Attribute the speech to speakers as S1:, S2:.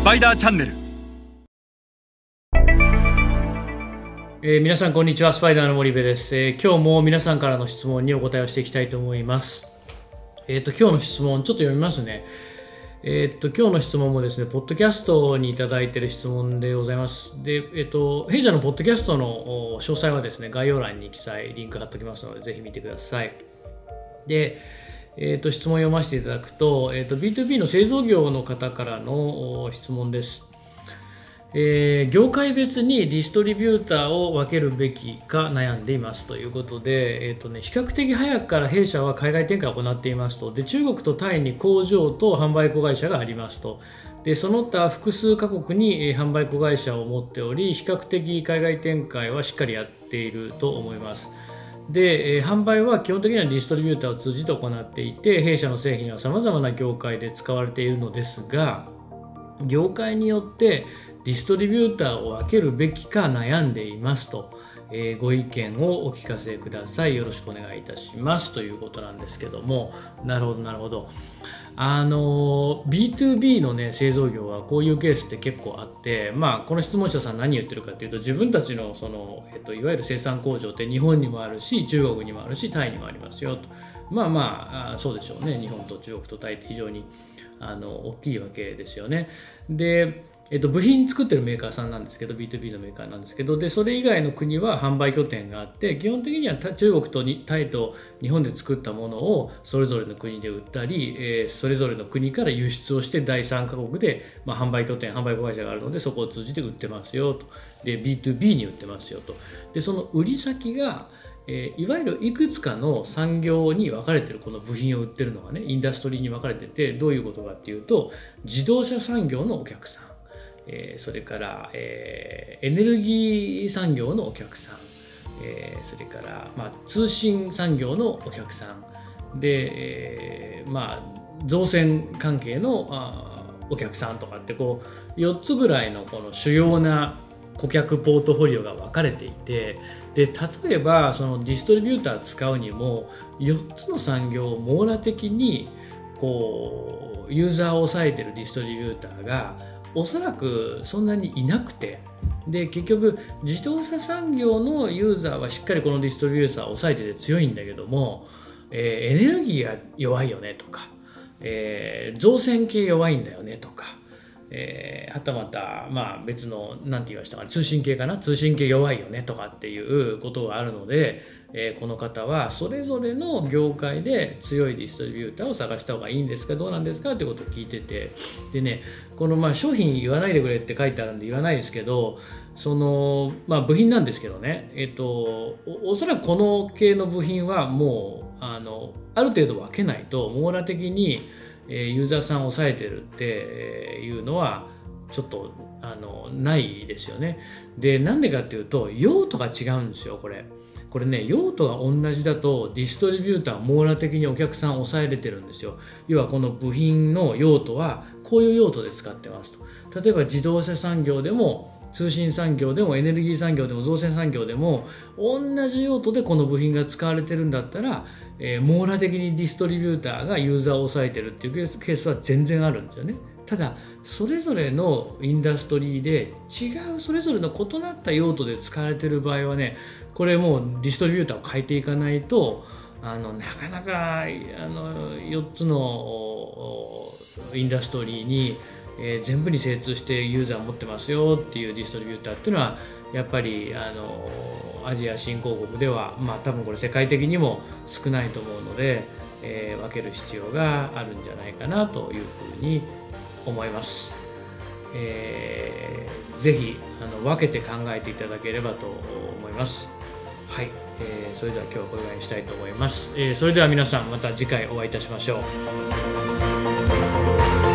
S1: スパイダーチャンネル
S2: えー皆さんこんにちは。スパイダーの森部です、えー今日も皆さんからの質問にお答えをしていきたいと思います。えっ、と今日の質問ちょっと読みますね。えっ、と今日の質問もですねポッドキャストにいただいている質問でございます。でえっ、と弊社のポッドキャストの詳細はですね概要欄に記載リンク貼っておきますのでぜひ見てください。で、えー、と質問を読ませていただくと,、えー、と B2B の製造業の方からの質問です。えー業界別にディストリビューターを分けるべきか悩んでいますということで、えーとね、比較的早くから弊社は海外展開を行っていますとで中国とタイに工場と販売子会社がありますとでその他複数カ国に販売子会社を持っており比較的海外展開はしっかりやっていると思います。で、え販売は基本的にはディストリビューターを通じて行っていて弊社の製品はさまざまな業界で使われているのですが業界によってディストリビューターを分けるべきか悩んでいますと、えーご意見をお聞かせください。よろしくお願いいたします。ということなんですけども。なるほどなるほど。あの B2B の、ね、製造業はこういうケースって結構あって、まあ、この質問者さん何言ってるかというと自分たちのその、えっと、いわゆる生産工場って日本にもあるし中国にもあるしタイにもありますよとまあまああそうでしょうね日本と中国とタイって非常にあの大きいわけですよね。でえっと、部品作ってるメーカーさんなんですけど B2B のメーカーなんですけどでそれ以外の国は販売拠点があって基本的には中国とタイと日本で作ったものをそれぞれの国で売ったり、えーそれぞれの国から輸出をして第三カ国で、まあ、販売拠点販売子会社があるのでそこを通じて売ってますよと。で B2B に売ってますよと。でその売り先がえいわゆるいくつかの産業に分かれてるこの部品を売ってるのがねインダストリーに分かれててどういうことかっていうと自動車産業のお客さん、えそれから、えエネルギー産業のお客さん、えそれから、まあ、通信産業のお客さんで、えまあ、造船関係のあお客さんとかってこう4つぐらいのこの主要な顧客ポートフォリオが分かれていてで例えばそのディストリビューター使うにも4つの産業を網羅的にこうユーザーを抑えてるディストリビューターがおそらくそんなにいなくて。で結局自動車産業のユーザーはしっかりこのディストリビューサーを抑えてて強いんだけども、えーエネルギーが弱いよねとか、えー造船系弱いんだよねとか、えーはたまた、まあ、別の何て言いましたか通信系かな？通信系弱いよねとかっていうことがあるので、えーこの方はそれぞれの業界で強いディストリビューターを探した方がいいんですか？どうなんですか？ってことを聞いててでねこのまあ商品言わないでくれって書いてあるんで言わないですけどその、まあ、部品なんですけどね、えっと、おおそらくこの系の部品はもうあのある程度分けないと網羅的に、えユーザーさんを抑えてるっていうのはちょっとあのないですよね。でなんでかっていうと用途が違うんですよこれ。これね用途が同じだとディストリビューターは網羅的にお客さんを抑えれてるんですよ要はこの部品の用途はこういう用途で使ってますと例えば自動車産業でも通信産業でもエネルギー産業でも造船産業でも同じ用途でこの部品が使われてるんだったら、えー網羅的にディストリビューターがユーザーを抑えてるっていうケースは全然あるんですよね。ただそれぞれのインダストリーで違うそれぞれの異なった用途で使われてる場合はねこれもうディストリビューターを変えていかないとあのなかなかあの4つのインダストリーに、えー全部に精通してユーザー持ってますよっていうディストリビューターっていうのはやっぱりあのアジア新興国ではまあ多分これ世界的にも少ないと思うので、えー分ける必要があるんじゃないかなというふうに思います。えーぜひあの分けて考えていただければと思います。はい、えーそれでは今日はこれぐらいにしたいと思います。えーそれでは皆さんまた次回お会いいたしましょう。